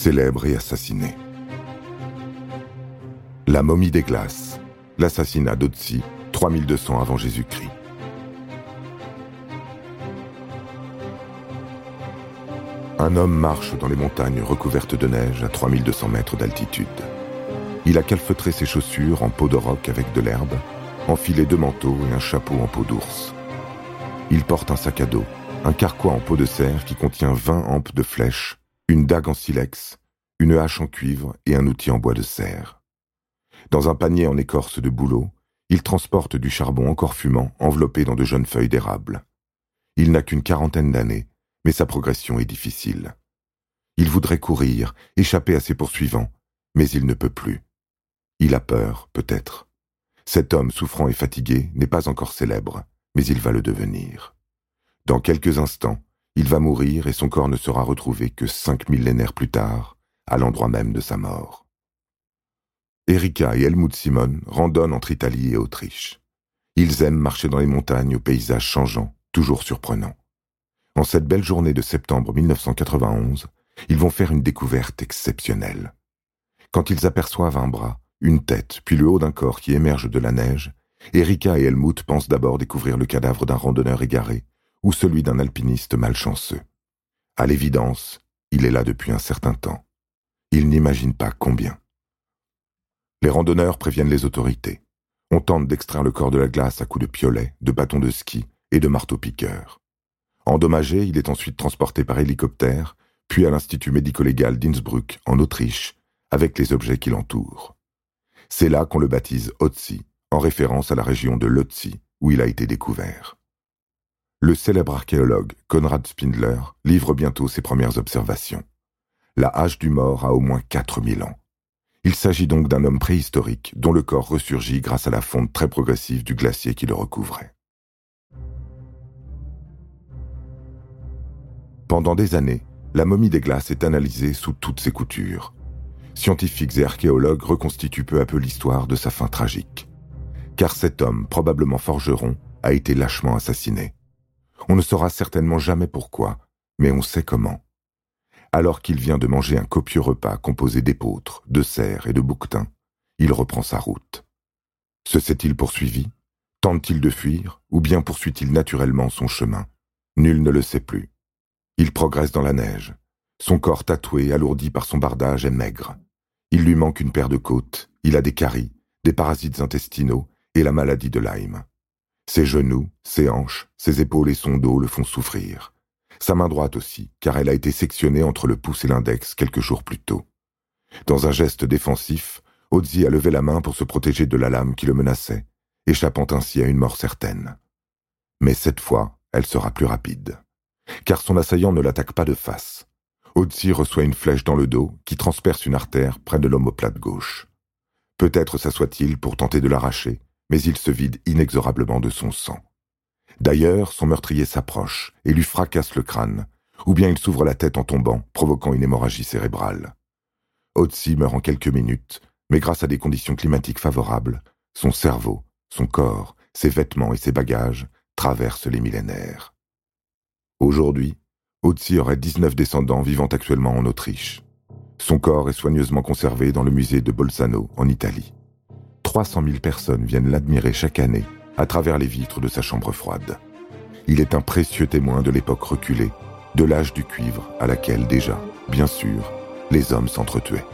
célèbre et assassiné. La momie des glaces, l'assassinat d'Otzi, 3200 avant Jésus-Christ. Un homme marche dans les montagnes recouvertes de neige à 3200 mètres d'altitude. Il a calfeutré ses chaussures en peau de roc avec de l'herbe, enfilé deux manteaux et un chapeau en peau d'ours. Il porte un sac à dos, un carquois en peau de cerf qui contient 20 ampes de flèches, une dague en silex, une hache en cuivre et un outil en bois de serre. Dans un panier en écorce de bouleau, il transporte du charbon encore fumant enveloppé dans de jeunes feuilles d'érable. Il n'a qu'une quarantaine d'années, mais sa progression est difficile. Il voudrait courir, échapper à ses poursuivants, mais il ne peut plus. Il a peur, peut-être. Cet homme souffrant et fatigué n'est pas encore célèbre, mais il va le devenir. Dans quelques instants, il va mourir et son corps ne sera retrouvé que cinq millénaires plus tard, à l'endroit même de sa mort. Erika et Helmut Simon randonnent entre Italie et Autriche. Ils aiment marcher dans les montagnes aux paysages changeants, toujours surprenants. En cette belle journée de septembre 1991, ils vont faire une découverte exceptionnelle. Quand ils aperçoivent un bras, une tête, puis le haut d'un corps qui émerge de la neige, Erika et Helmut pensent d'abord découvrir le cadavre d'un randonneur égaré ou celui d'un alpiniste malchanceux. À l'évidence, il est là depuis un certain temps. Ils n'imaginent pas combien. Les randonneurs préviennent les autorités. On tente d'extraire le corps de la glace à coups de piolet, de bâtons de ski et de marteaux-piqueurs. Endommagé, il est ensuite transporté par hélicoptère, puis à l'Institut médico-légal d'Innsbruck, en Autriche, avec les objets qui l'entourent. C'est là qu'on le baptise Otzi, en référence à la région de Lotzi, où il a été découvert. Le célèbre archéologue Konrad Spindler livre bientôt ses premières observations. La hache du mort a au moins 4000 ans. Il s'agit donc d'un homme préhistorique dont le corps ressurgit grâce à la fonte très progressive du glacier qui le recouvrait. Pendant des années, la momie des glaces est analysée sous toutes ses coutures. Scientifiques et archéologues reconstituent peu à peu l'histoire de sa fin tragique. Car cet homme, probablement forgeron, a été lâchement assassiné. On ne saura certainement jamais pourquoi, mais on sait comment. Alors qu'il vient de manger un copieux repas composé d'épeautres, de cerfs et de bouquetins, il reprend sa route. Se s'est-il poursuivi? Tente-t-il de fuir, ou bien poursuit-il naturellement son chemin? Nul ne le sait plus. Il progresse dans la neige. Son corps tatoué, alourdi par son bardage, est maigre. Il lui manque une paire de côtes, il a des caries, des parasites intestinaux et la maladie de Lyme. Ses genoux, ses hanches, ses épaules et son dos le font souffrir. Sa main droite aussi, car elle a été sectionnée entre le pouce et l'index quelques jours plus tôt. Dans un geste défensif, Ozzy a levé la main pour se protéger de la lame qui le menaçait, échappant ainsi à une mort certaine. Mais cette fois, elle sera plus rapide car son assaillant ne l'attaque pas de face. Otzi reçoit une flèche dans le dos qui transperce une artère près de l'omoplate gauche. Peut-être s'assoit-il pour tenter de l'arracher, mais il se vide inexorablement de son sang. D'ailleurs, son meurtrier s'approche et lui fracasse le crâne, ou bien il s'ouvre la tête en tombant, provoquant une hémorragie cérébrale. Otzi meurt en quelques minutes, mais grâce à des conditions climatiques favorables, son cerveau, son corps, ses vêtements et ses bagages traversent les millénaires. Aujourd'hui, Otzi aurait 19 descendants vivant actuellement en Autriche. Son corps est soigneusement conservé dans le musée de Bolzano, en Italie. 300 000 personnes viennent l'admirer chaque année à travers les vitres de sa chambre froide. Il est un précieux témoin de l'époque reculée, de l'âge du cuivre à laquelle déjà, bien sûr, les hommes s'entretuaient.